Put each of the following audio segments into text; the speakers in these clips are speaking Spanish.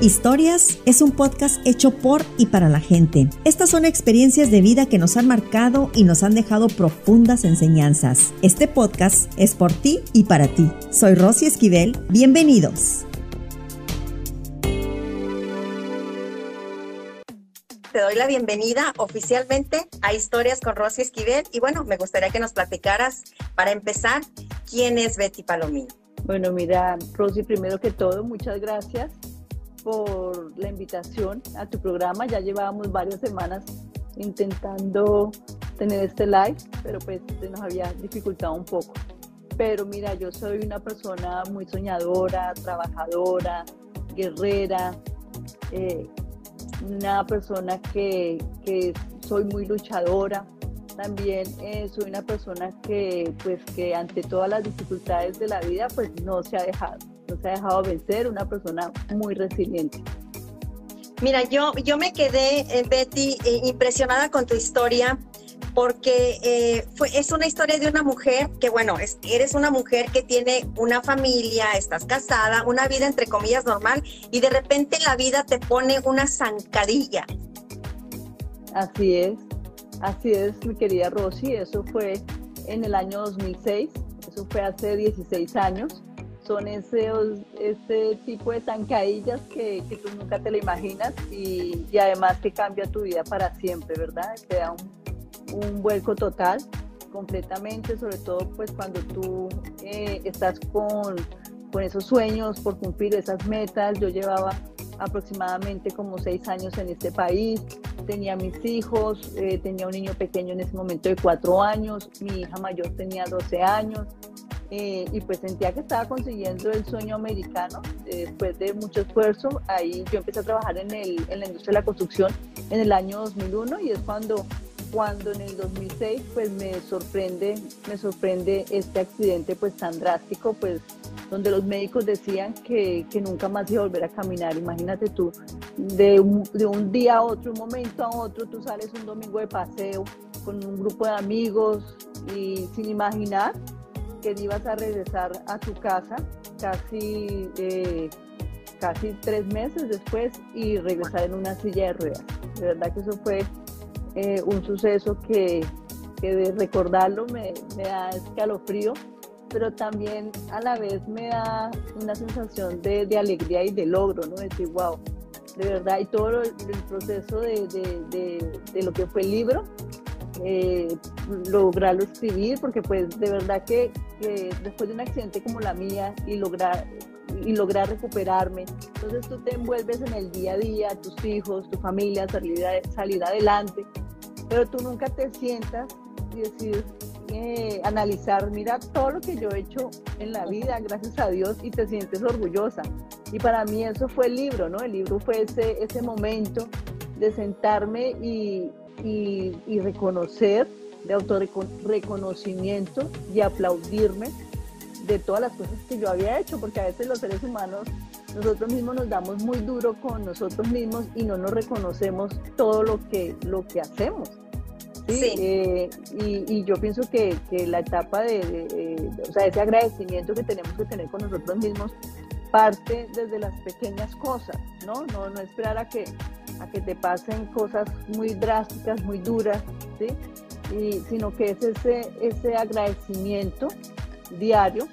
Historias es un podcast hecho por y para la gente. Estas son experiencias de vida que nos han marcado y nos han dejado profundas enseñanzas. Este podcast es por ti y para ti. Soy Rosy Esquivel. Bienvenidos. Te doy la bienvenida oficialmente a Historias con Rosy Esquivel y bueno, me gustaría que nos platicaras para empezar quién es Betty Palomino. Bueno, mira, Rosy, primero que todo, muchas gracias por la invitación a tu programa. Ya llevábamos varias semanas intentando tener este live, pero pues nos había dificultado un poco. Pero mira, yo soy una persona muy soñadora, trabajadora, guerrera, eh, una persona que, que, soy muy luchadora. También eh, soy una persona que, pues, que ante todas las dificultades de la vida, pues no se ha dejado no se ha dejado vencer, una persona muy resiliente. Mira, yo, yo me quedé, eh, Betty, eh, impresionada con tu historia porque eh, fue, es una historia de una mujer que, bueno, eres una mujer que tiene una familia, estás casada, una vida entre comillas normal y de repente la vida te pone una zancadilla. Así es, así es, mi querida Rosy, eso fue en el año 2006, eso fue hace 16 años son ese, ese tipo de zancadillas que, que, tú nunca te lo imaginas y, y, además que cambia tu vida para siempre, ¿verdad? Te da un, un vuelco total, completamente, sobre todo pues cuando tú eh, estás con, con esos sueños por cumplir esas metas. Yo llevaba aproximadamente como seis años en este país, tenía mis hijos, eh, tenía un niño pequeño en ese momento de cuatro años, mi hija mayor tenía 12 años, eh, y pues sentía que estaba consiguiendo el sueño americano después de mucho esfuerzo. Ahí yo empecé a trabajar en, el, en la industria de la construcción en el año 2001 y es cuando, cuando en el 2006 pues me sorprende, me sorprende este accidente pues tan drástico pues donde los médicos decían que, que nunca más iba a volver a caminar. Imagínate tú, de un, de un día a otro, un momento a otro, tú sales un domingo de paseo con un grupo de amigos y sin imaginar que ibas a regresar a tu casa casi, eh, casi tres meses después y regresar en una silla de ruedas. De verdad que eso fue eh, un suceso que, que, de recordarlo me, me da escalofrío, pero también a la vez me da una sensación de, de alegría y de logro, ¿no? Decir, wow, de verdad, y todo el proceso de, de, de, lo que fue el libro, eh, lograrlo escribir, porque pues de verdad que, después de un accidente como la mía y lograr y lograr recuperarme. Entonces tú te envuelves en el día a día, tus hijos, tu familia, salir, salir adelante, pero tú nunca te sientas y decir, eh, analizar, mira todo lo que yo he hecho en la vida, gracias a Dios, y te sientes orgullosa. Y para mí eso fue el libro, ¿no? El libro fue ese, ese momento de sentarme y, y, reconocer, de autorreconocimiento y aplaudirme de todas las cosas que yo había hecho, porque a veces los seres humanos nosotros mismos nos damos muy duro con nosotros mismos y no nos reconocemos todo lo que, lo que hacemos. Sí. Eh, y, yo pienso que, que la etapa de, de, o sea, ese agradecimiento que tenemos que tener con nosotros mismos parte desde las pequeñas cosas, ¿no? No, no esperar a que a que te pasen cosas muy drásticas, muy duras, ¿sí? Y, sino que es ese, ese agradecimiento diario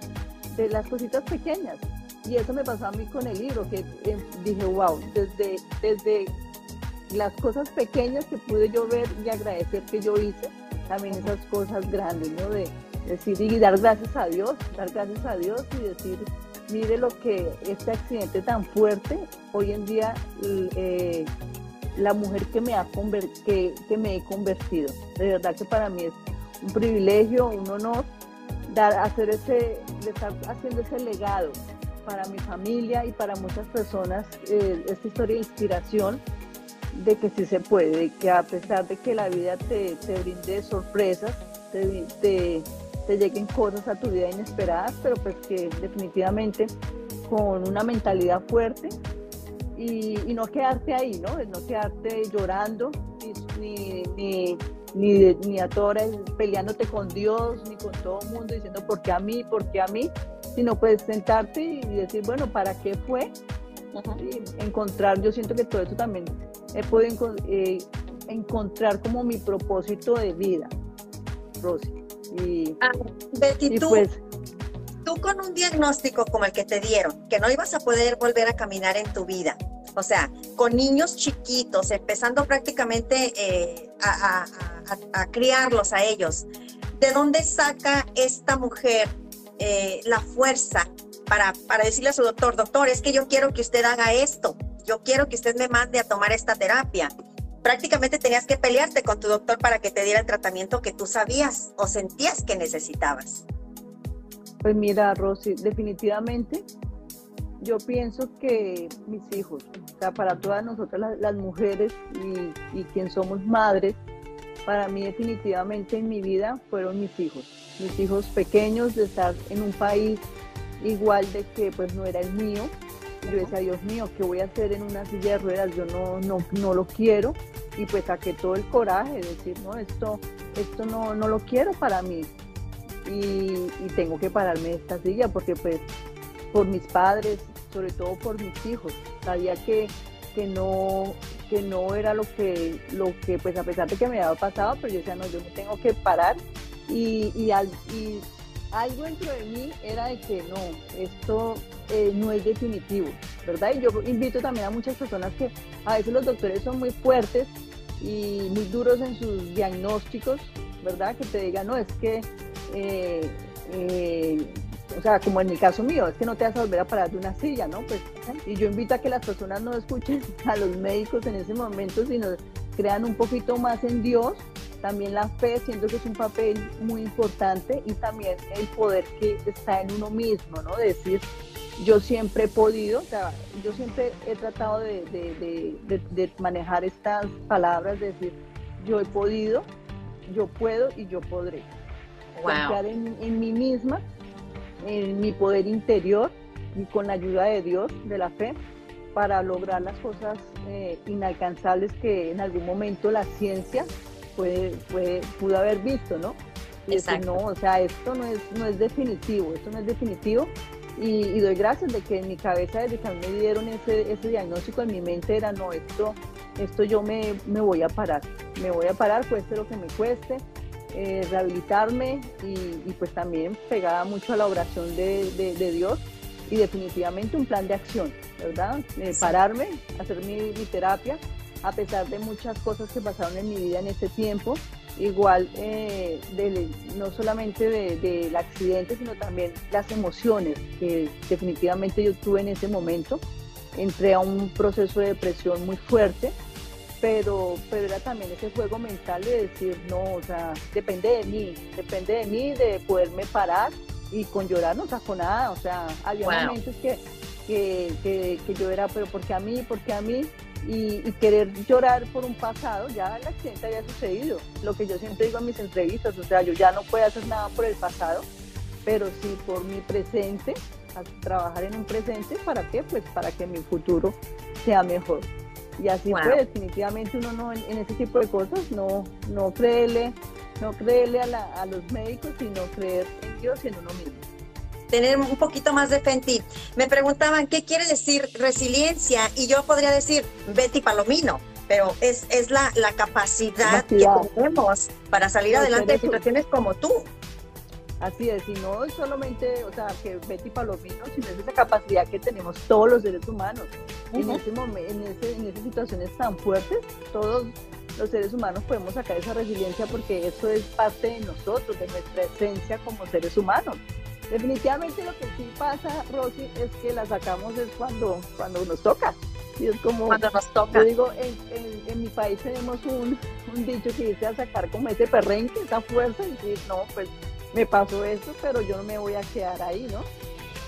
de las cositas pequeñas. Y eso me pasó a mí con el libro, que eh, dije, wow, desde, desde las cosas pequeñas que pude yo ver y agradecer que yo hice, también esas cosas grandes, ¿no? De decir y dar gracias a Dios, dar gracias a Dios y decir, mire lo que este accidente tan fuerte, hoy en día eh, la mujer que me, ha que, que me he convertido. De verdad que para mí es un privilegio, un honor dar, hacer ese, estar haciendo ese legado para mi familia y para muchas personas, eh, esta historia de inspiración de que sí se puede, de que a pesar de que la vida te, te brinde sorpresas, te, te, te, lleguen cosas a tu vida inesperadas, pero pues que definitivamente con una mentalidad fuerte y, no quedarte ahí, ¿no? No quedarte llorando ni, ni, ni, ni a todas peleándote con Dios ni con todo el mundo diciendo por qué a mí, por qué a mí, sino pues sentarte y decir, bueno, ¿para qué fue encontrar, yo siento que todo eso también he podido eh, encontrar como mi propósito de vida, Rosy. Y, ah, Betty, tú, pues tú con un diagnóstico como el que te dieron, que no ibas a poder volver a caminar en tu vida, o sea, con niños chiquitos, empezando prácticamente eh, a, criarlos a ellos, ¿de dónde saca esta mujer eh, la fuerza para, para decirle a su doctor, doctor, es que yo quiero que usted haga esto, yo quiero que usted me mande a tomar esta terapia? Prácticamente tenías que pelearte con tu doctor para que te diera el tratamiento que tú sabías o sentías que necesitabas. Pues mira, Rosy, definitivamente yo pienso que mis hijos, o sea, para todas nosotras las, mujeres y, y quien somos madres, para mí definitivamente en mi vida fueron mis hijos, mis hijos pequeños de estar en un país igual de que pues no era el mío. Yo decía, Dios mío, ¿qué voy a hacer en una silla de ruedas? Yo no, no, no lo quiero. Y pues saqué todo el coraje de decir, no, esto, esto no, no lo quiero para mí. Y, tengo que pararme de esta silla porque pues por mis padres, sobre todo por mis hijos. Sabía que, que, no, que no era lo que, lo que, pues a pesar de que me había pasado, pero yo decía, no, yo me tengo que parar. Y, y, y algo dentro de mí era de que no, esto eh, no es definitivo, ¿verdad? Y yo invito también a muchas personas que a veces los doctores son muy fuertes y muy duros en sus diagnósticos, ¿verdad? Que te digan, no, es que eh, eh, o sea, como en el caso mío, es que no te vas a volver a parar de una silla, ¿no? Pues, y yo invito a que las personas no escuchen a los médicos en ese momento, sino crean un poquito más en Dios. También la fe, siento que es un papel muy importante y también el poder que está en uno mismo, ¿no? De decir, yo siempre he podido, o sea, yo siempre he tratado de, de, de, manejar estas palabras, de decir, yo he podido, yo puedo y yo podré. Confiar en, en mí misma en mi poder interior y con la ayuda de Dios, de la fe, para lograr las cosas eh, inalcanzables que en algún momento la ciencia puede, puede, pudo haber visto, ¿no? Y decir, no, o sea, esto no es, no es definitivo, esto no es definitivo. Y, doy gracias de que en mi cabeza, desde que a mí me dieron ese, ese diagnóstico, en mi mente era, no, esto, esto yo me, me voy a parar, me voy a parar, cueste lo que me cueste, eh, rehabilitarme y, pues también pegada mucho a la oración de, Dios y definitivamente un plan de acción, ¿verdad? Pararme, hacer mi, terapia, a pesar de muchas cosas que pasaron en mi vida en ese tiempo, igual eh, no solamente del accidente, sino también las emociones que definitivamente yo tuve en ese momento. Entré a un proceso de depresión muy fuerte, pero, pero era también ese juego mental de decir, no, o sea, depende de mí, depende de mí de poderme parar y con llorar no saco nada, o sea, había momentos que, que, que, yo era, pero ¿por qué a mí? ¿Por qué a mí? Y, querer llorar por un pasado, ya el accidente había sucedido, lo que yo siempre digo en mis entrevistas, o sea, yo ya no puedo hacer nada por el pasado, pero sí por mi presente, a trabajar en un presente, ¿para qué? Pues para que mi futuro sea mejor. Y así fue, definitivamente uno no en, ese tipo de cosas no, no creerle, no creerle a, los médicos, sino creer en Dios y en uno mismo tener un poquito más de fe en ti. Me preguntaban, ¿qué quiere decir resiliencia? Y yo podría decir Betty Palomino, pero es, es la, la capacidad que tenemos para salir adelante en situaciones como tú. Así es, y no es solamente, o sea, que Betty Palomino, sino es esa capacidad que tenemos todos los seres humanos. en, ese momento, en, ese, en esas situaciones tan fuertes, todos los seres humanos podemos sacar esa resiliencia porque eso es parte de nosotros, de nuestra esencia como seres humanos. Definitivamente lo que sí pasa, Rosy, es que la sacamos es cuando, cuando nos toca. Y es como, cuando nos toca. Yo digo, en, en, mi país tenemos un, un, dicho que dice a sacar como ese perrenque, esa fuerza, y decir, no, pues me pasó esto, pero yo no me voy a quedar ahí, ¿no?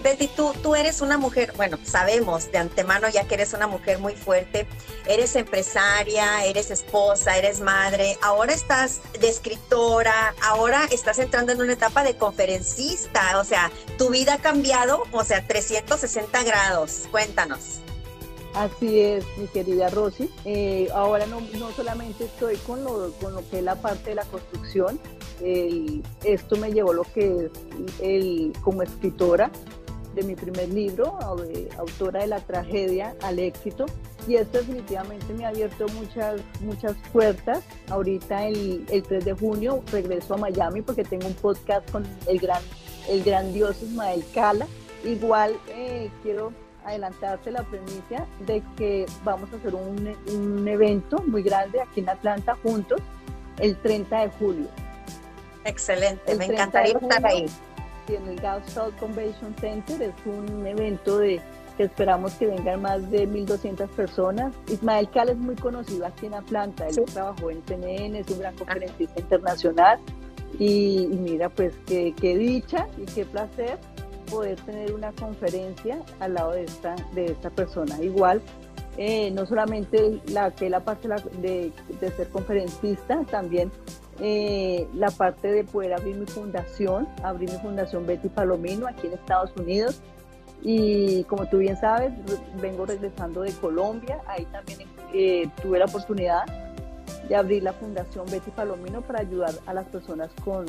Betty, tú, tú eres una mujer, bueno, sabemos de antemano ya que eres una mujer muy fuerte, eres empresaria, eres esposa, eres madre, ahora estás de escritora, ahora estás entrando en una etapa de conferencista, o sea, tu vida ha cambiado, o sea, 360 grados, cuéntanos. Así es, mi querida Rosy. Eh, ahora no, no, solamente estoy con lo, con lo que es la parte de la construcción, esto me llevó lo que es el, como escritora, de mi primer libro, autora de la tragedia al éxito. Y esto definitivamente me ha abierto muchas, muchas puertas. Ahorita el, el 3 de junio regreso a Miami porque tengo un podcast con el, gran, el grandioso Ismael Cala. Igual eh, quiero adelantarte la premisa de que vamos a hacer un, un evento muy grande aquí en Atlanta juntos el 30 de julio. Excelente, me encantaría estar ahí. En el South Convention Center es un evento de que esperamos que vengan más de 1.200 personas. Ismael Cal es muy conocido aquí en Atlanta, él trabajó en CNN, es un gran conferencista internacional y, mira, pues qué, dicha y qué placer poder tener una conferencia al lado de esta, de esta persona. Igual, eh, no solamente la que la parte de, de ser conferencista, también eh, la parte de poder abrir mi fundación, abrir mi fundación Betty Palomino aquí en Estados Unidos. Y como tú bien sabes, vengo regresando de Colombia, ahí también eh, tuve la oportunidad de abrir la Fundación Betty Palomino para ayudar a las personas con,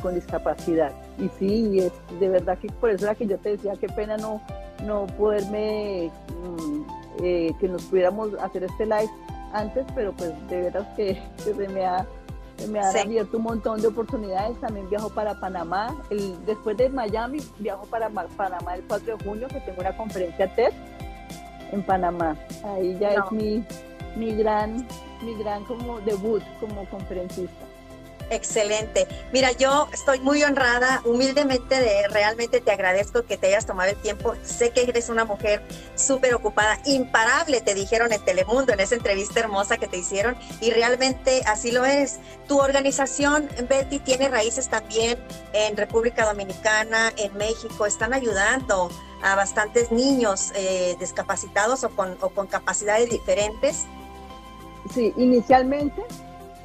con, discapacidad. Y sí, es de verdad que por eso era que yo te decía, qué pena no, no poderme, mm, eh, que nos pudiéramos hacer este live antes, pero pues de verdad que, que se me ha me ha abierto un montón de oportunidades. También viajo para Panamá. El, después de Miami, viajo para Panamá el 4 de junio, que tengo una conferencia TED en Panamá. Ahí ya es mi, mi gran, mi gran como debut como conferencista. Excelente. Mira, yo estoy muy honrada, humildemente de realmente te agradezco que te hayas tomado el tiempo. Sé que eres una mujer súper ocupada, imparable, te dijeron en Telemundo, en esa entrevista hermosa que te hicieron, y realmente así lo es. Tu organización, Betty, tiene raíces también en República Dominicana, en México, están ayudando a bastantes niños eh, discapacitados o con, o con capacidades diferentes. Sí, inicialmente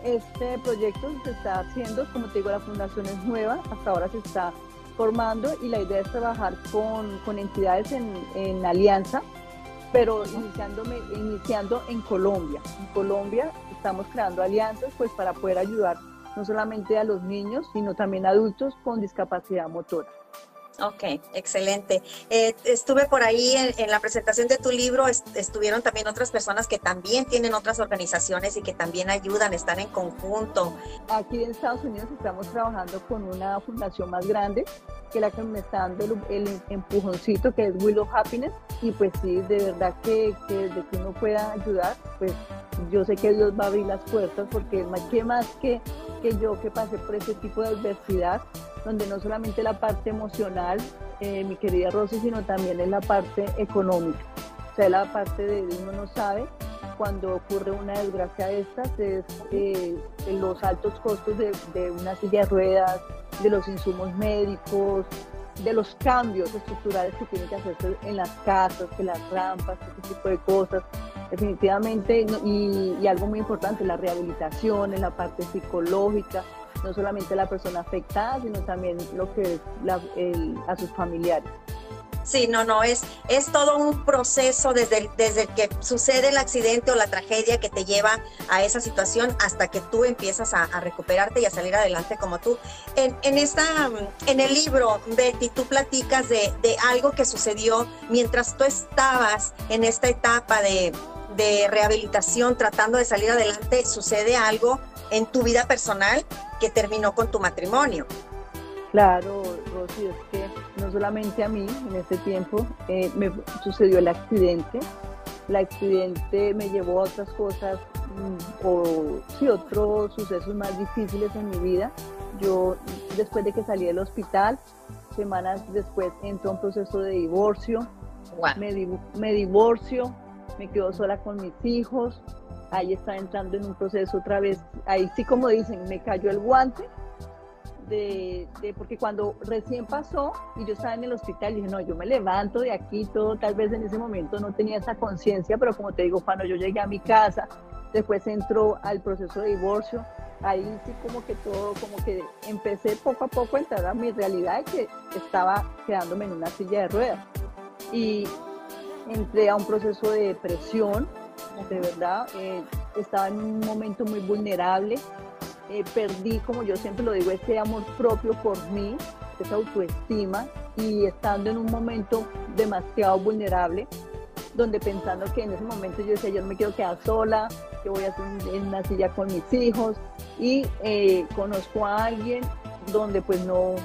este proyecto se está haciendo, como te digo, la fundación es nueva, hasta ahora se está formando y la idea es trabajar con, con entidades en, en, alianza, pero iniciándome, iniciando en Colombia. En Colombia estamos creando alianzas pues para poder ayudar no solamente a los niños, sino también a adultos con discapacidad motora. Ok, excelente. Eh, estuve por ahí en, la presentación de tu libro, estuvieron también otras personas que también tienen otras organizaciones y que también ayudan, están en conjunto. Aquí en Estados Unidos estamos trabajando con una fundación más grande que la que me está dando el, empujoncito, que es Willow Happiness. Y pues sí, de verdad que, que desde que uno pueda ayudar, pues yo sé que Dios va a abrir las puertas porque qué más que, que yo que pasé por ese tipo de adversidad, donde no solamente la parte emocional, eh, mi querida Rosy, sino también es la parte económica. O sea, la parte de uno no sabe cuando ocurre una desgracia de estas, es eh, los altos costos de, de una silla de ruedas, de los insumos médicos, de los cambios estructurales que tienen que hacerse en las casas, que las rampas, ese tipo de cosas. Definitivamente, y, y algo muy importante, la rehabilitación en la parte psicológica, no solamente la persona afectada, sino también lo que es a sus familiares. Sí, no, no, es, es todo un proceso desde, desde que sucede el accidente o la tragedia que te lleva a esa situación hasta que tú empiezas a, recuperarte y a salir adelante como tú. En, en, esta, en el libro, Betty, tú platicas de, de algo que sucedió mientras tú estabas en esta etapa de, de rehabilitación, tratando de salir adelante, sucede algo en tu vida personal que terminó con tu matrimonio. Claro, Rosy, es que no solamente a mí en ese tiempo eh, me sucedió el accidente, el accidente me llevó a otras cosas mm, o sí, otros sucesos más difíciles en mi vida. Yo después de que salí del hospital, semanas después entró un proceso de divorcio, me, me divorcio, me quedo sola con mis hijos, ahí está entrando en un proceso otra vez, ahí sí como dicen, me cayó el guante, de, porque cuando recién pasó y yo estaba en el hospital, dije, no, yo me levanto de aquí, todo, tal vez en ese momento no tenía esa conciencia, pero como te digo, cuando yo llegué a mi casa, después entró al proceso de divorcio, ahí sí como que todo, como que empecé poco a poco a entrar a mi realidad que estaba quedándome en una silla de ruedas. Y entré a un proceso de depresión, de verdad, eh, estaba en un momento muy vulnerable, eh, perdí, como yo siempre lo digo, ese amor propio por mí, esa autoestima y estando en un momento demasiado vulnerable, donde pensando que en ese momento yo decía, yo no me quiero quedar sola, que voy a hacer en una silla con mis hijos y eh, conozco a alguien donde pues no,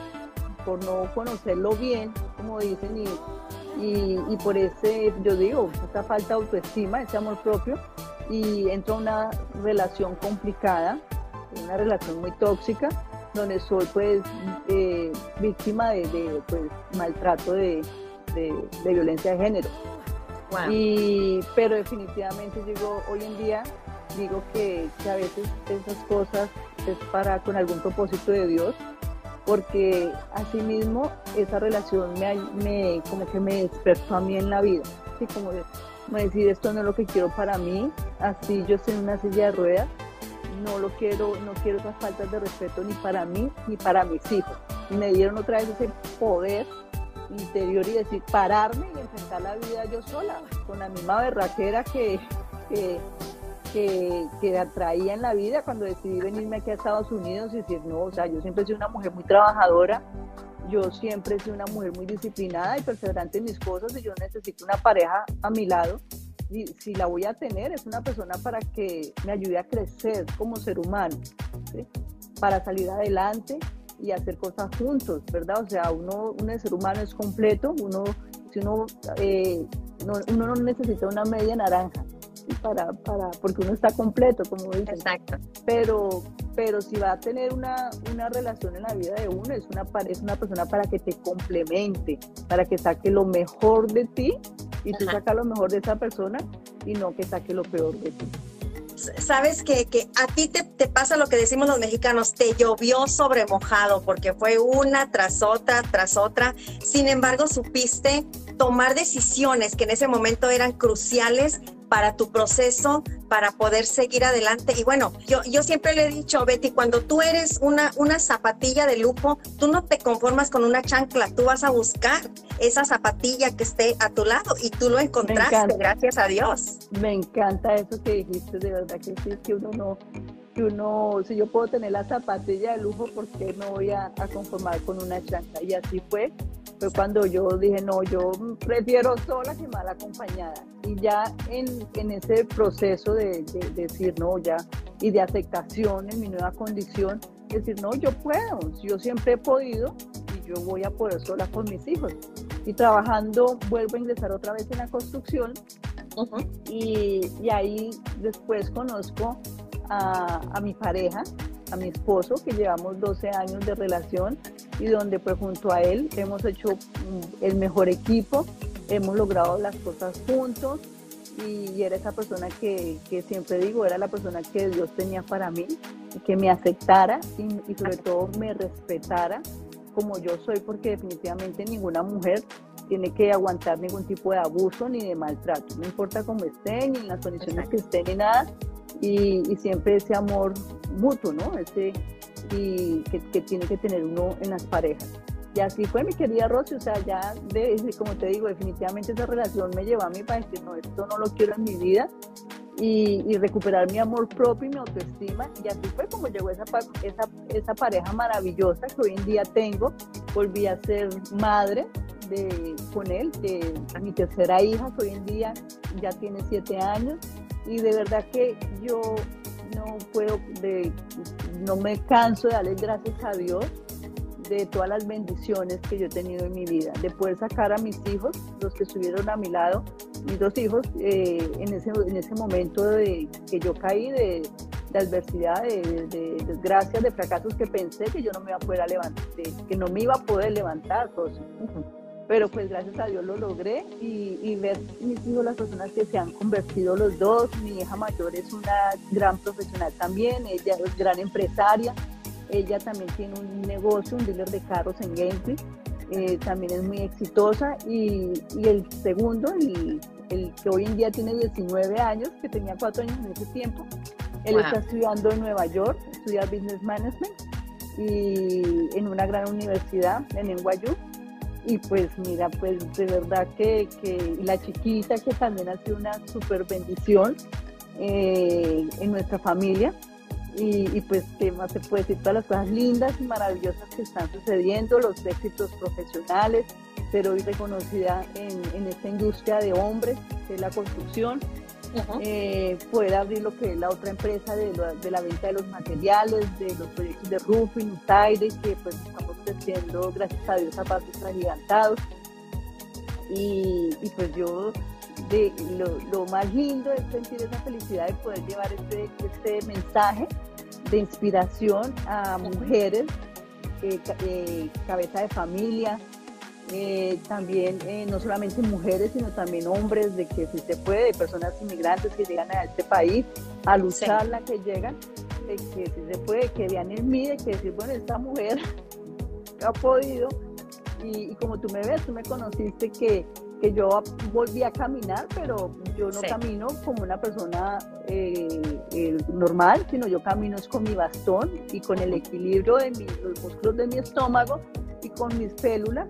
por no conocerlo bien, como dicen, y, y, por ese, yo digo, esa falta de autoestima, ese amor propio, y entro a una relación complicada, una relación muy tóxica, donde soy pues eh, víctima de, pues, maltrato de, violencia de género. Y, pero definitivamente digo, hoy en día digo que, a veces esas cosas es para con algún propósito de Dios, porque asimismo esa relación me, me como que me despertó a mí en la vida, así como, decir esto no es lo que quiero para mí, así yo en una silla de ruedas, no lo quiero, no quiero esas faltas de respeto ni para mí ni para mis hijos. Y me dieron otra vez ese poder interior y decir, pararme y enfrentar la vida yo sola, con la misma berraquera que, que, que, atraía en la vida cuando decidí venirme aquí a Estados Unidos y decir, no, o sea, yo siempre he sido una mujer muy trabajadora, yo siempre he sido una mujer muy disciplinada y perseverante en mis cosas y yo necesito una pareja a mi lado y si la voy a tener, es una persona para que me ayude a crecer como ser humano, para salir adelante y hacer cosas juntos, ¿verdad? O sea, uno, un ser humano es completo, uno, si uno, eh, no, uno no necesita una media naranja, para, para, porque uno está completo, como dicen. Exacto. Pero, pero si va a tener una, una relación en la vida de uno, es una, es una persona para que te complemente, para que saque lo mejor de ti y tú sacas lo mejor de esa persona y no que saque lo peor de ti sabes que, que a ti te, te, pasa lo que decimos los mexicanos, te llovió sobre mojado porque fue una tras otra, tras otra. Sin embargo, supiste tomar decisiones que en ese momento eran cruciales para tu proceso, para poder seguir adelante. Y bueno, yo, yo siempre le he dicho, Betty, cuando tú eres una, una zapatilla de lujo, tú no te conformas con una chancla, tú vas a buscar esa zapatilla que esté a tu lado y tú lo encontraste, gracias a Dios. Me encanta eso que dijiste, de verdad que sí, que uno no, que uno, si yo puedo tener la zapatilla de lujo, ¿por qué no voy a, a conformar con una chancla? Y así fue fue cuando yo dije, no, yo prefiero sola que mal acompañada. Y ya en, en ese proceso de, decir, no, ya, y de aceptación en mi nueva condición, decir, no, yo puedo, yo siempre he podido y yo voy a poder sola con mis hijos. Y trabajando, vuelvo a ingresar otra vez en la construcción y, y, ahí después conozco a, a mi pareja, a mi esposo, que llevamos 12 años de relación y donde pues junto a él hemos hecho mm, el mejor equipo, hemos logrado las cosas juntos y, era esa persona que, que, siempre digo, era la persona que Dios tenía para mí, que me aceptara y, y sobre todo me respetara como yo soy, porque definitivamente ninguna mujer tiene que aguantar ningún tipo de abuso ni de maltrato, no importa cómo estén, ni en las condiciones que estén, ni nada, y, siempre ese amor mutuo, ¿no? Ese, y que, tiene que tener uno en las parejas. Y así fue mi querida Rosy, o sea, ya, de, como te digo, definitivamente esa relación me llevó a mí para decir, no, esto no lo quiero en mi vida y, recuperar mi amor propio y mi autoestima. Y así fue como llegó esa, esa, esa pareja maravillosa que hoy en día tengo. Volví a ser madre de, con él, de mi tercera hija, que hoy en día ya tiene siete años y de verdad que yo no puedo, no me canso de darle gracias a Dios de todas las bendiciones que yo he tenido en mi vida, de poder sacar a mis hijos, los que estuvieron a mi lado, mis dos hijos, eh, en, ese, en ese momento de que yo caí de, de adversidad, de, de, desgracias, de fracasos que pensé que yo no me iba a poder levantar, que no me iba a poder levantar. Pues pero pues gracias a Dios lo logré y, ver mis hijos, las personas que se han convertido los dos, mi hija mayor es una gran profesional también, ella es gran empresaria, ella también tiene un negocio, un dealer de carros en Gainesville, eh, también es muy exitosa. Y, el segundo, el, que hoy en día tiene 19 años, que tenía 4 años en ese tiempo, él está estudiando en Nueva York, estudia Business Management y en una gran universidad en NYU y pues mira, pues de verdad que, la chiquita que también ha sido una súper bendición eh, en nuestra familia Y, pues, ¿qué más se puede decir? Todas las cosas lindas y maravillosas que están sucediendo, los éxitos profesionales, ser hoy reconocida en, en esta industria de hombres, que es la construcción, eh, poder abrir lo que es la otra empresa de la, venta de los materiales, de los proyectos de roofing, Taide, que pues estamos creciendo gracias a Dios a pasos agigantados. Y, y pues yo de, lo, más lindo es sentir esa felicidad de poder llevar este, este mensaje de inspiración a mujeres, eh, eh, cabeza de familia, eh, también eh, no solamente mujeres, sino también hombres, de que si se puede, personas inmigrantes que llegan a este país a luchar la que llegan, de que si se puede, que vean en mí, de que decir, bueno, esta mujer ha podido, y, como tú me ves, tú me conociste que, que yo volví a caminar, pero yo no camino como una persona eh, normal, sino yo camino es con mi bastón y con el equilibrio de los músculos de mi estómago y con mis células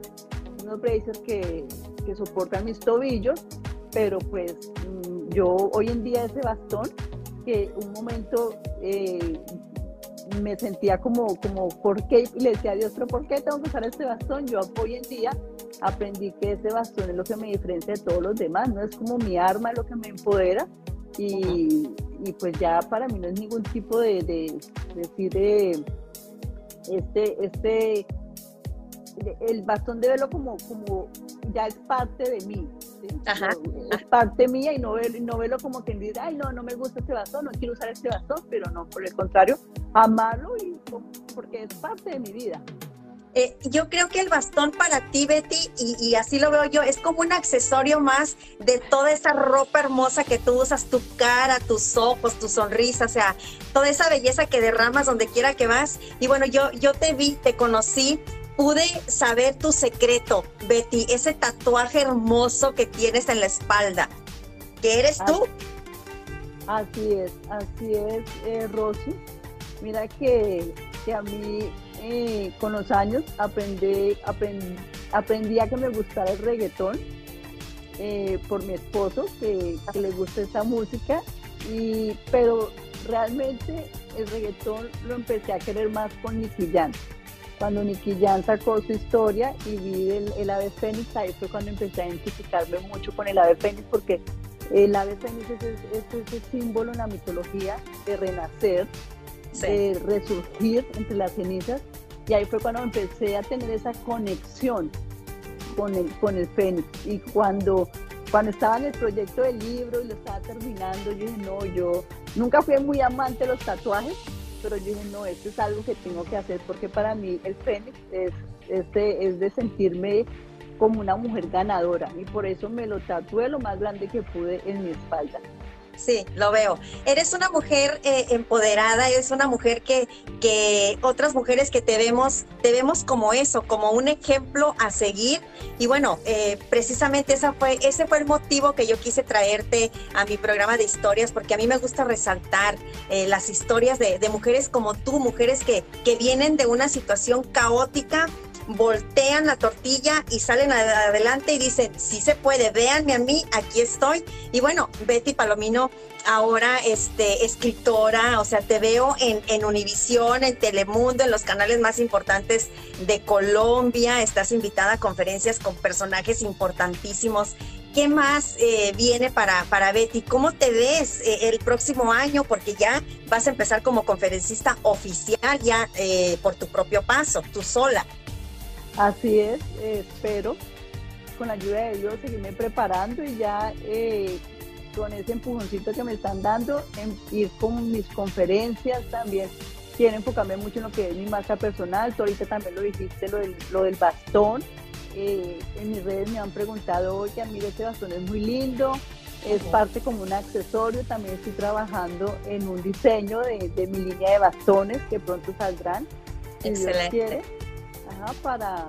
unos bracers que, que soportan mis tobillos, pero pues mm, yo hoy en día ese bastón, que un momento eh, me sentía como, como, ¿por qué? Y le decía a Dios, pero ¿por qué tengo que usar este bastón? Yo hoy en día aprendí que ese bastón es lo que me diferencia de todos los demás, no es como mi arma, es lo que me empodera. Y, y pues ya para mí no es ningún tipo de, de, de decir, de, este, este el bastón de verlo como, como ya es parte de mí. Es parte mía y no, verlo, no verlo como quien dice, ay, no, no me gusta este bastón, no quiero usar este bastón, pero no, por el contrario, amarlo y, porque es parte de mi vida. Eh, yo creo que el bastón para ti, Betty, y, y, así lo veo yo, es como un accesorio más de toda esa ropa hermosa que tú usas, tu cara, tus ojos, tu sonrisa, o sea, toda esa belleza que derramas donde quiera que vas. Y bueno, yo, yo te vi, te conocí pude saber tu secreto, Betty, ese tatuaje hermoso que tienes en la espalda. ¿Qué eres tú? Así es, así es, eh, Rosy. Mira que, a mí eh, con los años aprendí, aprendí, a que me gustara el reggaetón eh, por mi esposo, que, le gusta esa música, y, pero realmente el reggaetón lo empecé a querer más con Nicky Jam cuando Nicky Jan sacó su historia y vi el, ave fénix, ahí fue cuando empecé a identificarme mucho con el ave fénix, porque el ave fénix es, ese símbolo en la mitología de renacer, de resurgir entre las cenizas, y ahí fue cuando empecé a tener esa conexión con el, con el fénix. Y cuando, cuando estaba en el proyecto del libro y lo estaba terminando, yo dije, no, yo nunca fui muy amante de los tatuajes, pero yo dije, no, esto es algo que tengo que hacer porque para mí el Fénix es, este, es de sentirme como una mujer ganadora y por eso me lo tatué lo más grande que pude en mi espalda. Sí, lo veo. Eres una mujer eh, empoderada, eres una mujer que, que otras mujeres que te vemos, te vemos como eso, como un ejemplo a seguir. Y bueno, eh, precisamente esa fue, ese fue el motivo que yo quise traerte a mi programa de historias, porque a mí me gusta resaltar eh, las historias de, de, mujeres como tú, mujeres que, que vienen de una situación caótica voltean la tortilla y salen adelante y dicen, sí se puede, véanme a mí, aquí estoy. Y bueno, Betty Palomino, ahora este, escritora, o sea, te veo en, en Univisión, en Telemundo, en los canales más importantes de Colombia, estás invitada a conferencias con personajes importantísimos. ¿Qué más eh, viene para, para Betty? ¿Cómo te ves eh, el próximo año? Porque ya vas a empezar como conferencista oficial, ya eh, por tu propio paso, tú sola. Así es, espero con la ayuda de Dios seguirme preparando y ya eh, con ese empujoncito que me están dando, en ir con mis conferencias también. Quiero enfocarme mucho en lo que es mi marca personal. Tú ahorita también lo dijiste, lo del, lo del bastón. Eh, en mis redes me han preguntado, oye, mira, este bastón es muy lindo, es parte como un accesorio. También estoy trabajando en un diseño de, de mi línea de bastones que pronto saldrán. Excelente para,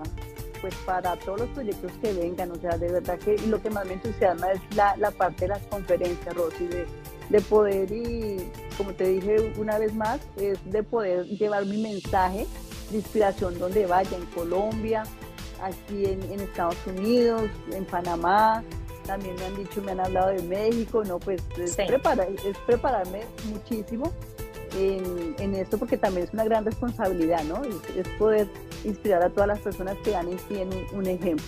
pues para todos los proyectos que vengan, o sea, de verdad que lo que más me entusiasma es la, la parte de las conferencias, Rosy, de, de, poder y, como te dije una vez más, es de poder llevar mi mensaje de inspiración donde vaya, en Colombia, aquí en, en Estados Unidos, en Panamá, también me han dicho, me han hablado de México, no, pues es, preparar, es prepararme muchísimo en, esto porque también es una gran responsabilidad, ¿no? Es, poder inspirar a todas las personas que dan en sí un, ejemplo.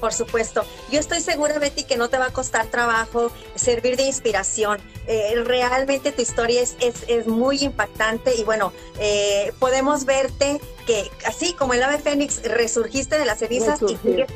Por supuesto. Yo estoy segura, Betty, que no te va a costar trabajo servir de inspiración. Eh, realmente tu historia es, es, muy impactante y bueno, eh, podemos verte que así como el ave fénix resurgiste de las cenizas y sigues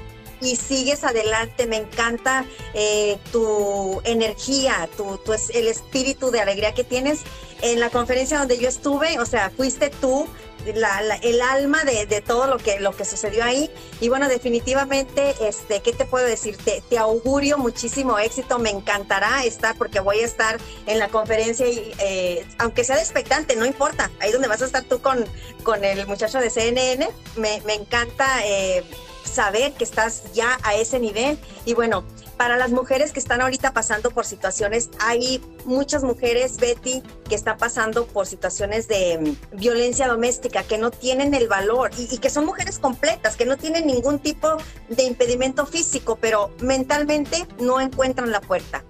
y sigues adelante. Me encanta eh, tu energía, tu, tu, el espíritu de alegría que tienes. En la conferencia donde yo estuve, o sea, fuiste tú el alma de, todo lo que, lo que sucedió ahí. Y bueno, definitivamente, este, ¿qué te puedo decir? Te, augurio muchísimo éxito. Me encantará estar porque voy a estar en la conferencia y eh, aunque sea de expectante, no importa. Ahí donde vas a estar tú con, con el muchacho de CNN, me, me encanta. Eh, saber que estás ya a ese nivel. Y bueno, para las mujeres que están ahorita pasando por situaciones, hay muchas mujeres, Betty, que están pasando por situaciones de mm, violencia doméstica, que no tienen el valor y, que son mujeres completas, que no tienen ningún tipo de impedimento físico, pero mentalmente no encuentran la puerta.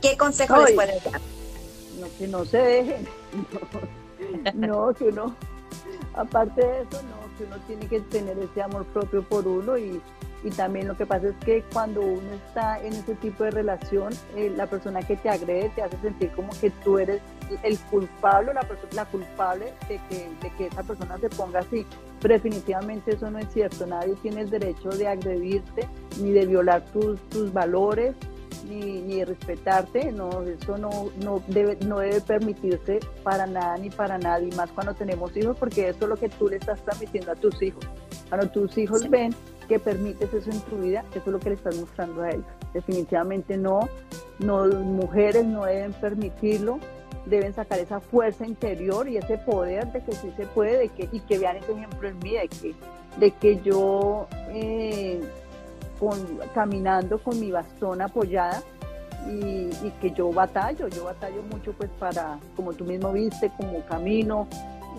¿Qué consejo les puedes dar? No, que no se dejen. No, no, que no. Aparte de eso, no que uno tiene que tener ese amor propio por uno y, y también lo que pasa es que cuando uno está en ese tipo de relación, eh, la persona que te agrede te hace sentir como que tú eres el culpable, la, la culpable de que, de que esa persona se ponga así. Pero definitivamente eso no es cierto. Nadie tiene el derecho de agredirte ni de violar tus, tus valores ni, ni respetarte, no, eso no, no, debe, no debe permitirse para nada ni para nadie, más cuando tenemos hijos, porque eso es lo que tú le estás transmitiendo a tus hijos. Cuando tus hijos ven que permites eso en tu vida, eso es lo que le estás mostrando a ellos. Definitivamente no, no mujeres no deben permitirlo, deben sacar esa fuerza interior y ese poder de que sí se puede, de que, y que vean ese ejemplo en mí, de que, de que yo eh, caminando con mi bastón apoyada y, que yo batallo, yo batallo mucho pues para, como tú mismo viste, como camino,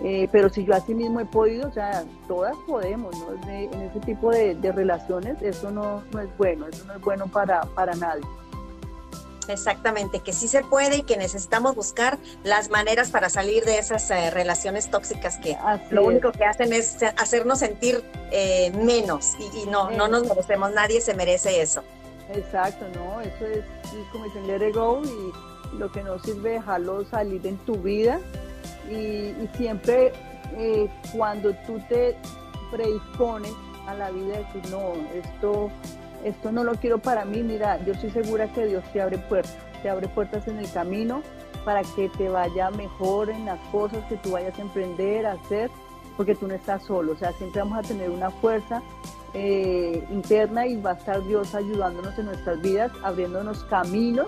eh, pero si yo así mismo he podido, o sea, todas podemos, ¿no? en ese tipo de, relaciones eso no, no, es bueno, eso no es bueno para, para nadie. Exactamente, que sí se puede y que necesitamos buscar las maneras para salir de esas eh, relaciones tóxicas que lo único que hacen es hacernos sentir eh, menos y, no, no nos merecemos, nadie se merece eso. Exacto, no, eso es, como dicen, let it go y lo que no sirve dejarlo salir en tu vida y, siempre eh, cuando tú te predispones a la vida de decir, no, esto esto no lo quiero para mí, mira, yo estoy segura que Dios te abre puertas, te abre puertas en el camino para que te vaya mejor en las cosas que tú vayas a emprender, a hacer, porque tú no estás solo, o sea, siempre vamos a tener una fuerza eh, interna y va a estar Dios ayudándonos en nuestras vidas, abriéndonos caminos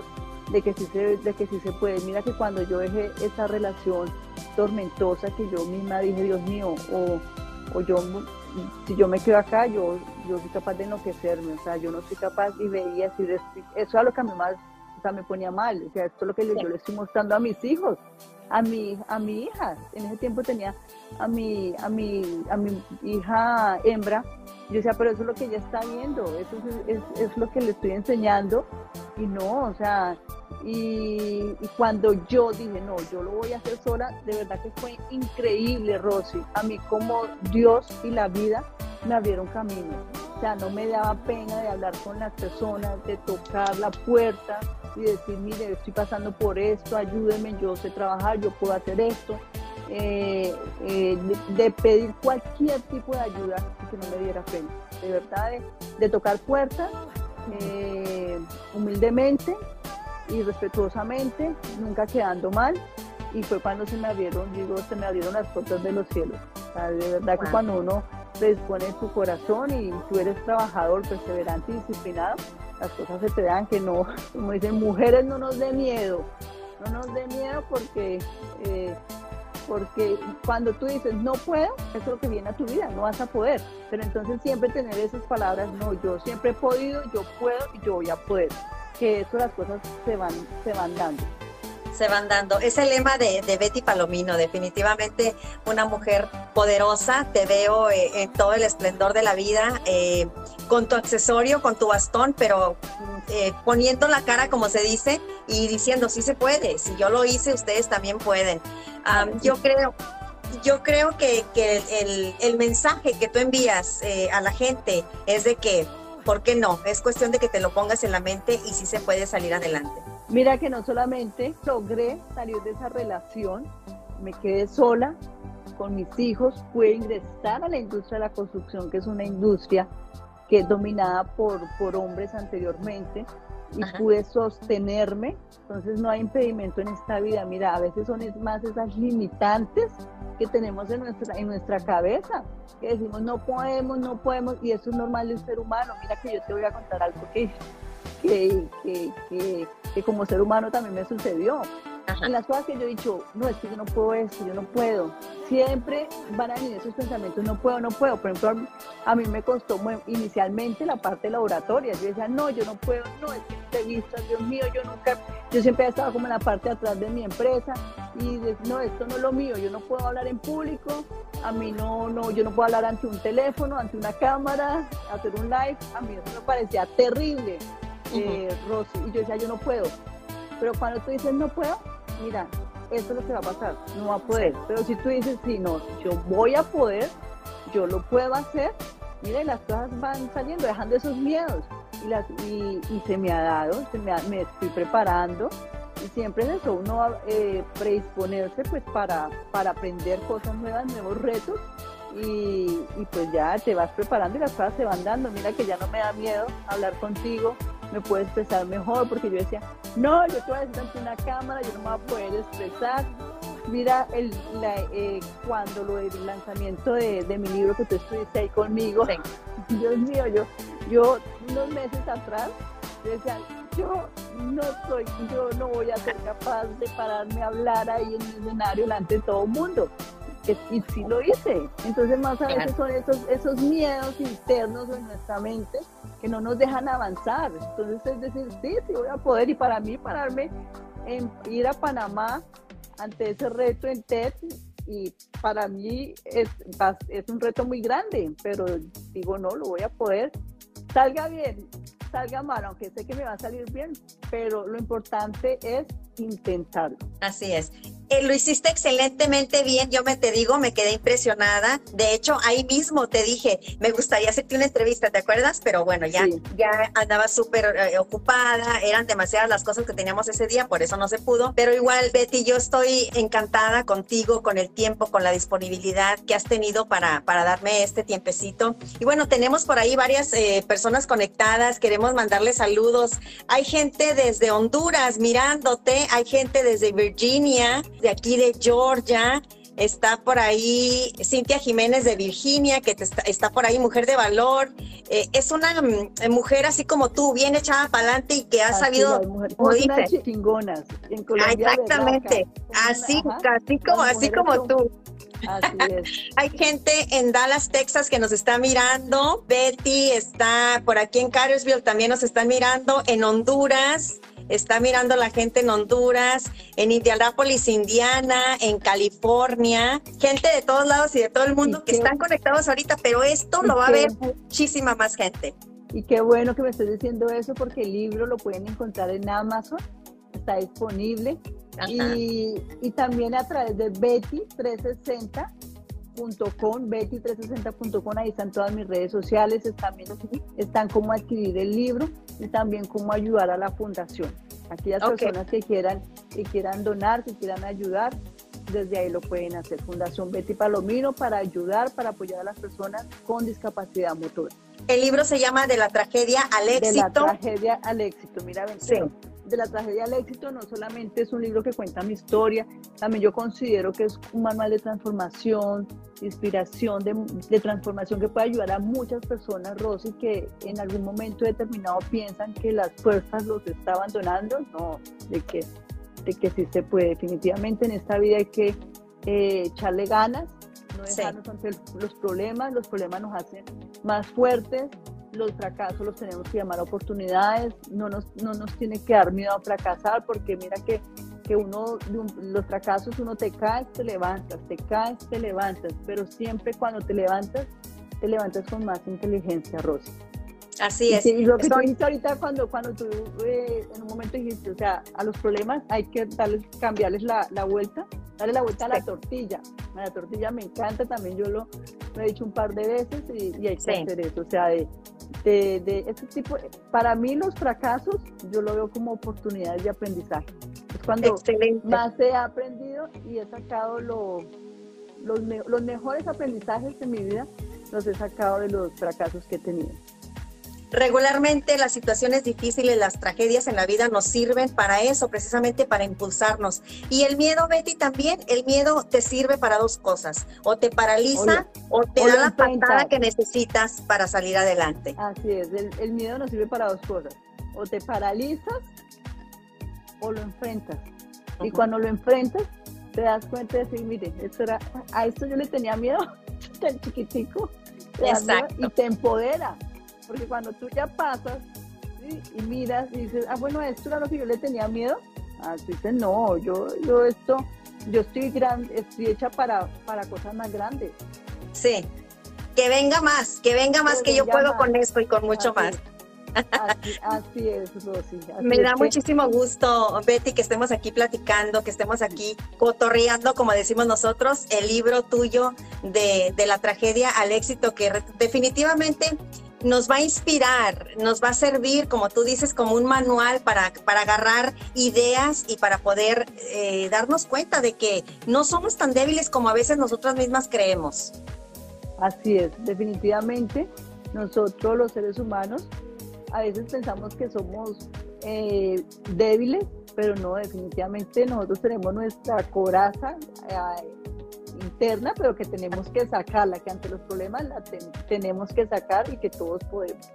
de que sí se, de que sí se puede. Mira que cuando yo dejé esa relación tormentosa que yo misma dije, Dios mío, o, o yo si yo me quedo acá, yo, yo soy capaz de enloquecerme, o sea, yo no soy capaz y veía, eso es lo que a mí más, o sea, me ponía mal, o sea, esto es lo que yo le estoy mostrando a mis hijos, a mi, a mi hija, en ese tiempo tenía a mi, a mi, a mi hija hembra, yo decía, pero eso es lo que ella está viendo, eso es, es lo que le estoy enseñando, y no, o sea, y, cuando yo dije, no, yo lo voy a hacer sola, de verdad que fue increíble, Rosy. A mí como Dios y la vida me abrieron camino. O sea, no me daba pena de hablar con las personas, de tocar la puerta y decir, mire, estoy pasando por esto, ayúdeme, yo sé trabajar, yo puedo hacer esto. Eh, eh, de, pedir cualquier tipo de ayuda que no me diera pena. De verdad, de, tocar puertas eh, humildemente y respetuosamente, nunca quedando mal. Y fue cuando se me abrieron, digo, se me abrieron las puertas de los cielos. de verdad que cuando uno dispone su corazón y tú eres trabajador, perseverante y disciplinado, las cosas se te dan que no, como dicen, mujeres no nos dé miedo, no nos dé miedo porque, eh, porque cuando tú dices no puedo, eso es lo que viene a tu vida, no vas a poder. Pero entonces siempre tener esas palabras, no, yo siempre he podido, yo puedo y yo voy a poder que eso las cosas se van, se van dando. se van dando. Es el lema de, Betty Palomino, definitivamente una mujer poderosa. Te veo eh, en todo el esplendor de la vida, eh, con tu accesorio, con tu bastón, pero eh, poniendo la cara, como se dice, y diciendo, sí se puede. Si yo lo hice, ustedes también pueden. yo creo, yo creo que, el, mensaje que tú envías a la gente es de que, ¿por qué no? Es cuestión de que te lo pongas en la mente y sí se puede salir adelante. Mira que no solamente logré salir de esa relación, me quedé sola con mis hijos, pude ingresar a la industria de la construcción, que es una industria que es dominada por, por hombres anteriormente, y pude sostenerme. Entonces no hay impedimento en esta vida. Mira, a veces son más esas limitantes que tenemos en nuestra, en nuestra cabeza, que decimos no podemos, no podemos, y eso es normal de un ser humano. Mira que yo te voy a contar algo que que, que, que, como ser humano también me sucedió. En las cosas que yo he dicho, no, es que yo no puedo esto, yo no puedo. Siempre van a venir esos pensamientos, no puedo, no puedo. Por ejemplo, a mí me costó inicialmente la parte laboratoria. Yo decía, no, yo no puedo, no, es que entrevistas, Dios mío, yo nunca, yo siempre he estado como en la parte de atrás de mi empresa y no, esto no es lo mío, yo no puedo hablar en público, a mí no, no, yo no puedo hablar ante un teléfono, ante una cámara, hacer un live, a mí eso me parecía terrible eh, Rosy. Y yo decía, yo no puedo. Pero cuando tú dices, no puedo, mira, eso es lo que va a pasar, no va a poder. Pero si tú dices, sí, no, yo voy a poder, yo lo puedo hacer, mira, las cosas van saliendo, dejando esos miedos. Y, las, y, se me ha dado, se me, me estoy preparando. Y siempre es eso, uno eh, predisponerse pues para, para aprender cosas nuevas, nuevos retos y, y, pues ya te vas preparando y las cosas se van dando. Mira que ya no me da miedo hablar contigo, me puedo expresar mejor, porque yo decía, no, yo te voy a decir ante una cámara, yo no me voy a poder expresar. Mira, el, eh, cuando lo del lanzamiento de, mi libro que tú estuviste ahí conmigo, Dios mío, yo, yo unos meses atrás, yo decía, yo no soy, yo no voy a ser capaz de pararme a hablar ahí en el escenario delante de todo el mundo. Y sí lo hice. Entonces más a veces son esos, esos miedos internos en nuestra mente que no nos dejan avanzar. Entonces es decir, sí, sí voy a poder. Y para mí pararme en ir a Panamá ante ese reto en TED y para mí es, es un reto muy grande, pero digo, no, lo voy a poder. Salga bien, salga mal, aunque sé que me va a salir bien, pero lo importante es intentarlo. Así es. Eh, lo hiciste excelentemente bien, yo me te digo, me quedé impresionada. De hecho, ahí mismo te dije, me gustaría hacerte una entrevista, ¿te acuerdas? Pero bueno, ya, ya andaba súper eh, ocupada, eran demasiadas las cosas que teníamos ese día, por eso no se pudo. Pero igual, Betty, yo estoy encantada contigo, con el tiempo, con la disponibilidad que has tenido para, para darme este tiempecito. Y bueno, tenemos por ahí varias eh, personas conectadas, queremos mandarles saludos. Hay gente desde Honduras mirándote, hay gente desde Virginia, de aquí de Georgia, está por ahí Cintia Jiménez de Virginia, que está, por ahí, mujer de valor. Eh, es una mm, mujer así como tú, bien echada para adelante y que ha sabido, como dices. chingonas en Colombia. exactamente, así, así como, así como tú. Así es. Hay gente en Dallas, Texas que nos está mirando. Betty está por aquí en Cartersville, también nos están mirando. En Honduras, está mirando la gente en Honduras, en Indianápolis, Indiana, en California, gente de todos lados y de todo el mundo que están conectados ahorita, pero esto lo va a ver muchísima más gente. Y qué bueno que me estés diciendo eso porque el libro lo pueden encontrar en Amazon, está disponible. Y, y, también a través de Betty 360 betty360.com, ahí están todas mis redes sociales, están, están cómo adquirir el libro y también cómo ayudar a la fundación. Aquellas personas que quieran, que quieran donar, que quieran ayudar, desde ahí lo pueden hacer. Fundación Betty Palomino para ayudar, para apoyar a las personas con discapacidad motora. El libro se llama De la tragedia al éxito. De la tragedia al éxito. Mira, sí de la tragedia al éxito no solamente es un libro que cuenta mi historia, también yo considero que es un manual de transformación, de inspiración, de, transformación que puede ayudar a muchas personas, Rosy, que en algún momento determinado piensan que las fuerzas los está abandonando, no, de que, de que sí se puede. Definitivamente en esta vida hay que eh, echarle ganas, no dejarnos ante los problemas, los problemas nos hacen más fuertes, los fracasos los tenemos que llamar oportunidades, no nos, no nos tiene que dar miedo a fracasar, porque mira que, que uno, los fracasos, uno te caes, te levantas, te caes, te levantas, pero siempre cuando te levantas, te levantas con más inteligencia, Rosy. Así es. Y, lo que tú dijiste ahorita cuando, cuando tú eh, en un momento dijiste, o sea, a los problemas hay que darles, cambiarles la, la vuelta, darle la vuelta a la tortilla. A la tortilla me encanta, también yo lo, he dicho un par de veces y, hay que hacer eso, o sea, de, de, de ese tipo, para mí los fracasos yo lo veo como oportunidades de aprendizaje. Es cuando más he aprendido y he sacado lo, los, los mejores aprendizajes de mi vida, los he sacado de los fracasos que he tenido. Regularmente las situaciones difíciles, las tragedias en la vida nos sirven para eso, precisamente para impulsarnos. Y el miedo, Betty, también, el miedo te sirve para dos cosas, o te paraliza o, te da la patada que necesitas para salir adelante. Así es, el, miedo nos sirve para dos cosas, o te paralizas o lo enfrentas. Y cuando lo enfrentas, te das cuenta de decir, mire, esto era, a esto yo le tenía miedo, tan chiquitico, y te empodera porque cuando tú ya pasas y miras y dices, ah, bueno, esto era lo que yo le tenía miedo, ah, tú dices, no, yo, yo esto, yo estoy, gran, estoy hecha para, para cosas más grandes. Sí, que venga más, que venga más, que, yo puedo con esto y con mucho más. Así, es, Rosy. Me da muchísimo gusto, Betty, que estemos aquí platicando, que estemos aquí cotorreando, como decimos nosotros, el libro tuyo de, de la tragedia al éxito, que definitivamente nos va a inspirar, nos va a servir, como tú dices, como un manual para, para agarrar ideas y para poder eh, darnos cuenta de que no somos tan débiles como a veces nosotras mismas creemos. Así es, definitivamente nosotros los seres humanos a veces pensamos que somos eh, débiles, pero no, definitivamente nosotros tenemos nuestra coraza. Eh, interna, pero que tenemos que sacarla, que ante los problemas la tenemos que sacar y que todos podemos.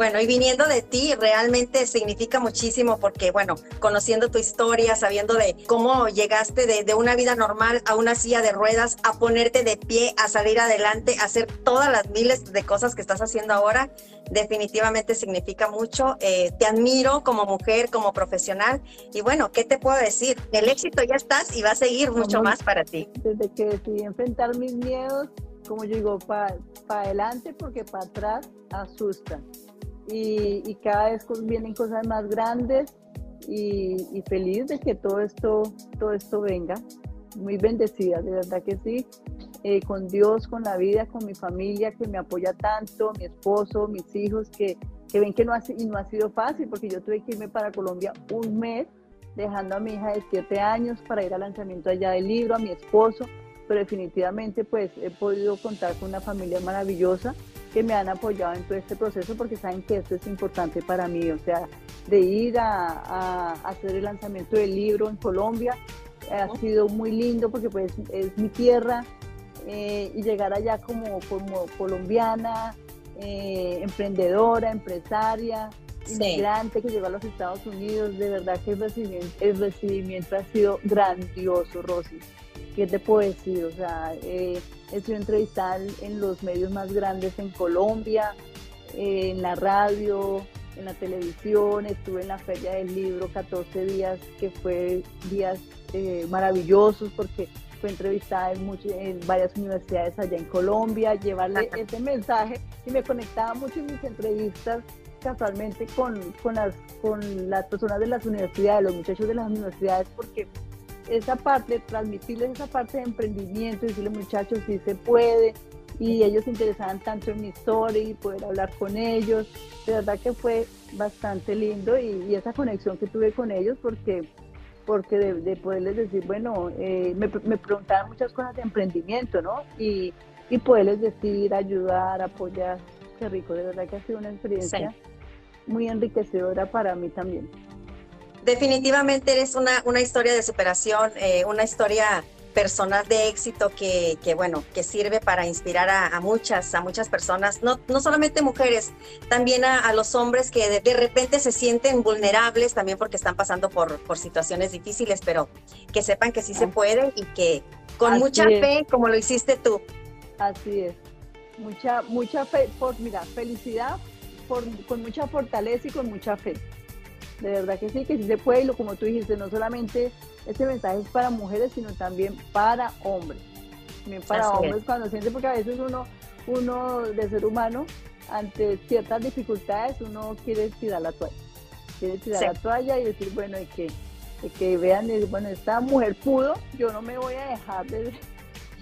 Bueno, y viniendo de ti, realmente significa muchísimo porque, bueno, conociendo tu historia, sabiendo de cómo llegaste de, una vida normal a una silla de ruedas, a ponerte de pie, a salir adelante, a hacer todas las miles de cosas que estás haciendo ahora, definitivamente significa mucho. Eh, te admiro como mujer, como profesional. Y bueno, ¿qué te puedo decir? El éxito ya estás y va a seguir mucho más para ti. Desde que decidí enfrentar mis miedos, como yo digo, para adelante porque para atrás asustan y, cada vez vienen cosas más grandes y, feliz de que todo esto, todo esto venga. Muy bendecida, de verdad que sí. Eh, con Dios, con la vida, con mi familia que me apoya tanto, mi esposo, mis hijos que, que ven que no ha, y no ha sido fácil porque yo tuve que irme para Colombia un mes dejando a mi hija de 7 años para ir al lanzamiento allá del libro, a mi esposo, pero definitivamente pues he podido contar con una familia maravillosa que me han apoyado en todo este proceso porque saben que esto es importante para mí, o sea, de ir a, hacer el lanzamiento del libro en Colombia ha sido muy lindo porque pues es mi tierra eh, y llegar allá como, como colombiana, eh, emprendedora, empresaria, inmigrante que llegó a los Estados Unidos, de verdad que el recibimiento, el recibimiento ha sido grandioso, Rosy. ¿qué te puedo decir? O sea, eh, he sido entrevistada en los medios más grandes en Colombia, en la radio, en la televisión, estuve en la Feria del Libro 14 días, que fue días eh, maravillosos porque fue entrevistada en, en, varias universidades allá en Colombia, llevarle ese mensaje y me conectaba mucho en mis entrevistas casualmente con, con, las, con las personas de las universidades, los muchachos de las universidades, porque esa parte, transmitirles esa parte de emprendimiento, decirles muchachos si se puede, y ellos se interesaban tanto en mi historia y poder hablar con ellos. De verdad que fue bastante lindo y, esa conexión que tuve con ellos porque, porque de, poderles decir, bueno, eh, me, me, preguntaban muchas cosas de emprendimiento, ¿no? Y, y poderles decir, ayudar, apoyar. Qué rico, de verdad que ha sido una experiencia muy enriquecedora para mí también. Definitivamente eres una, una historia de superación, eh, una historia personal de éxito que, que, bueno, que sirve para inspirar a, muchas, a muchas personas, no, no solamente mujeres, también a, los hombres que de, repente se sienten vulnerables también porque están pasando por, por situaciones difíciles, pero que sepan que sí se puede y que con mucha fe, como lo hiciste tú. Así es, mucha, mucha fe, por, mira, felicidad por, con mucha fortaleza y con mucha fe. de verdad que sí, que sí se puede, y lo, como tú dijiste, no solamente este mensaje es para mujeres, sino también para hombres. También para hombres cuando siente, porque a veces uno, uno de ser humano, ante ciertas dificultades, uno quiere tirar la toalla. Quiere tirar la toalla y decir, bueno, y que, que vean, bueno, esta mujer pudo, yo no me voy a dejar de...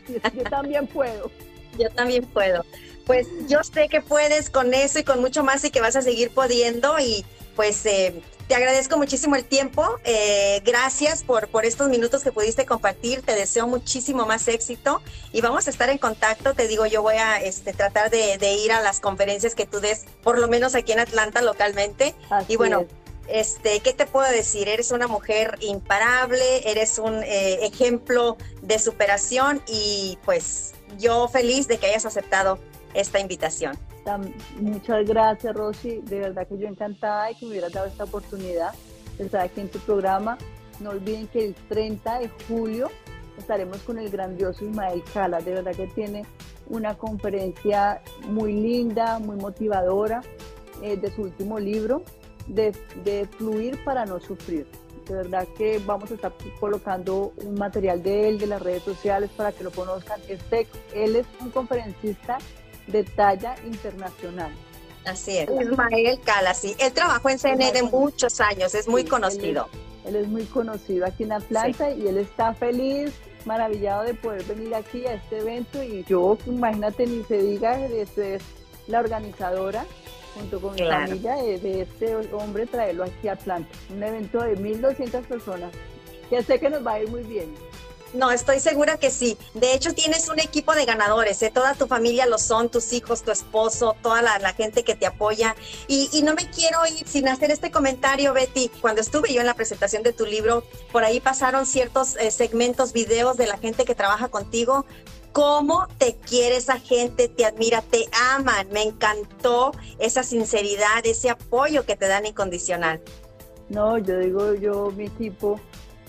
yo también puedo. Yo también puedo. Pues yo sé que puedes con eso y con mucho más y que vas a seguir pudiendo y pues eh, te agradezco muchísimo el tiempo. Eh, gracias por, por estos minutos que pudiste compartir. Te deseo muchísimo más éxito y vamos a estar en contacto. Te digo, yo voy a este, tratar de, ir a las conferencias que tú des, por lo menos aquí en Atlanta localmente. y bueno. Este, ¿qué te puedo decir? Eres una mujer imparable, eres un eh, ejemplo de superación y pues yo feliz de que hayas aceptado esta invitación. Muchas gracias, Rosy. De verdad que yo encantada de que me hubieras dado esta oportunidad de estar aquí en tu programa. No olviden que el 30 de julio estaremos con el grandioso Ismael Cala. De verdad que tiene una conferencia muy linda, muy motivadora eh, de su último libro, de, de fluir para no sufrir. De verdad que vamos a estar colocando un material de él, de las redes sociales, para que lo conozcan. Este, él es un conferencista de talla internacional. Así es, Ismael Cala, sí. Él trabajó en CNN muchos años, es muy conocido. Él es, muy conocido aquí en Atlanta y él está feliz, maravillado de poder venir aquí a este evento y yo, imagínate, ni se diga de ser la organizadora junto con mi familia de, de, este hombre traerlo aquí a Atlanta. Un evento de 1.200 personas que sé que nos va a ir muy bien. No, estoy segura que sí. De hecho, tienes un equipo de ganadores, ¿eh? toda tu familia lo son, tus hijos, tu esposo, toda la, gente que te apoya. Y, no me quiero ir sin hacer este comentario, Betty. Cuando estuve yo en la presentación de tu libro, por ahí pasaron ciertos eh, segmentos, videos de la gente que trabaja contigo. ¿Cómo te quiere esa gente? Te admira, te aman. Me encantó esa sinceridad, ese apoyo que te dan incondicional. No, yo digo, yo, mi equipo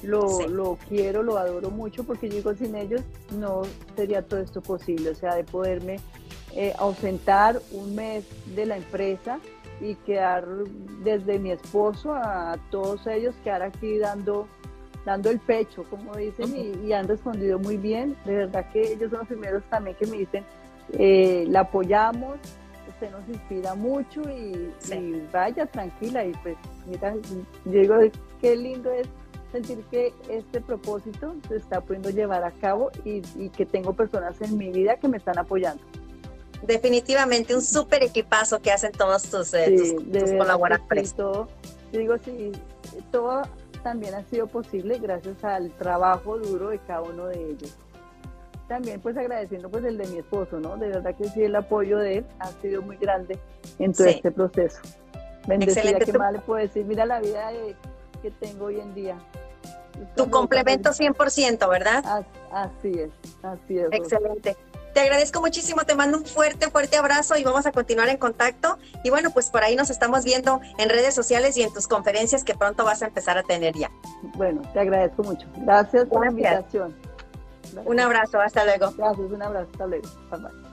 lo, lo quiero, lo adoro mucho porque yo digo, sin ellos no sería todo esto posible, o sea, de poderme eh, ausentar un mes de la empresa y quedar desde mi esposo a todos ellos, quedar aquí dando, dando el pecho, como dicen, y, han respondido muy bien. De verdad que ellos son los primeros también que me dicen, eh, la apoyamos, usted nos inspira mucho y, y, vaya tranquila. Y pues, mira, yo digo, qué lindo es sentir que este propósito se está pudiendo llevar a cabo y, que tengo personas en mi vida que me están apoyando. Definitivamente un súper equipazo que hacen todos tus, eh, colaboradores. todo, digo, sí, todo también ha sido posible gracias al trabajo duro de cada uno de ellos. También pues agradeciendo pues el de mi esposo, ¿no? De verdad que sí, el apoyo de él ha sido muy grande en todo este proceso. Bendecida, ¿qué más le puedo decir? Mira la vida que tengo hoy en día. Tu complemento 100%, ¿verdad? Así es, así es. Excelente. Te agradezco muchísimo, te mando un fuerte, fuerte abrazo y vamos a continuar en contacto. Y bueno, pues por ahí nos estamos viendo en redes sociales y en tus conferencias que pronto vas a empezar a tener ya. Bueno, te agradezco mucho. Gracias por la invitación. Un abrazo, hasta luego. Gracias, un abrazo, hasta luego. Bye bye.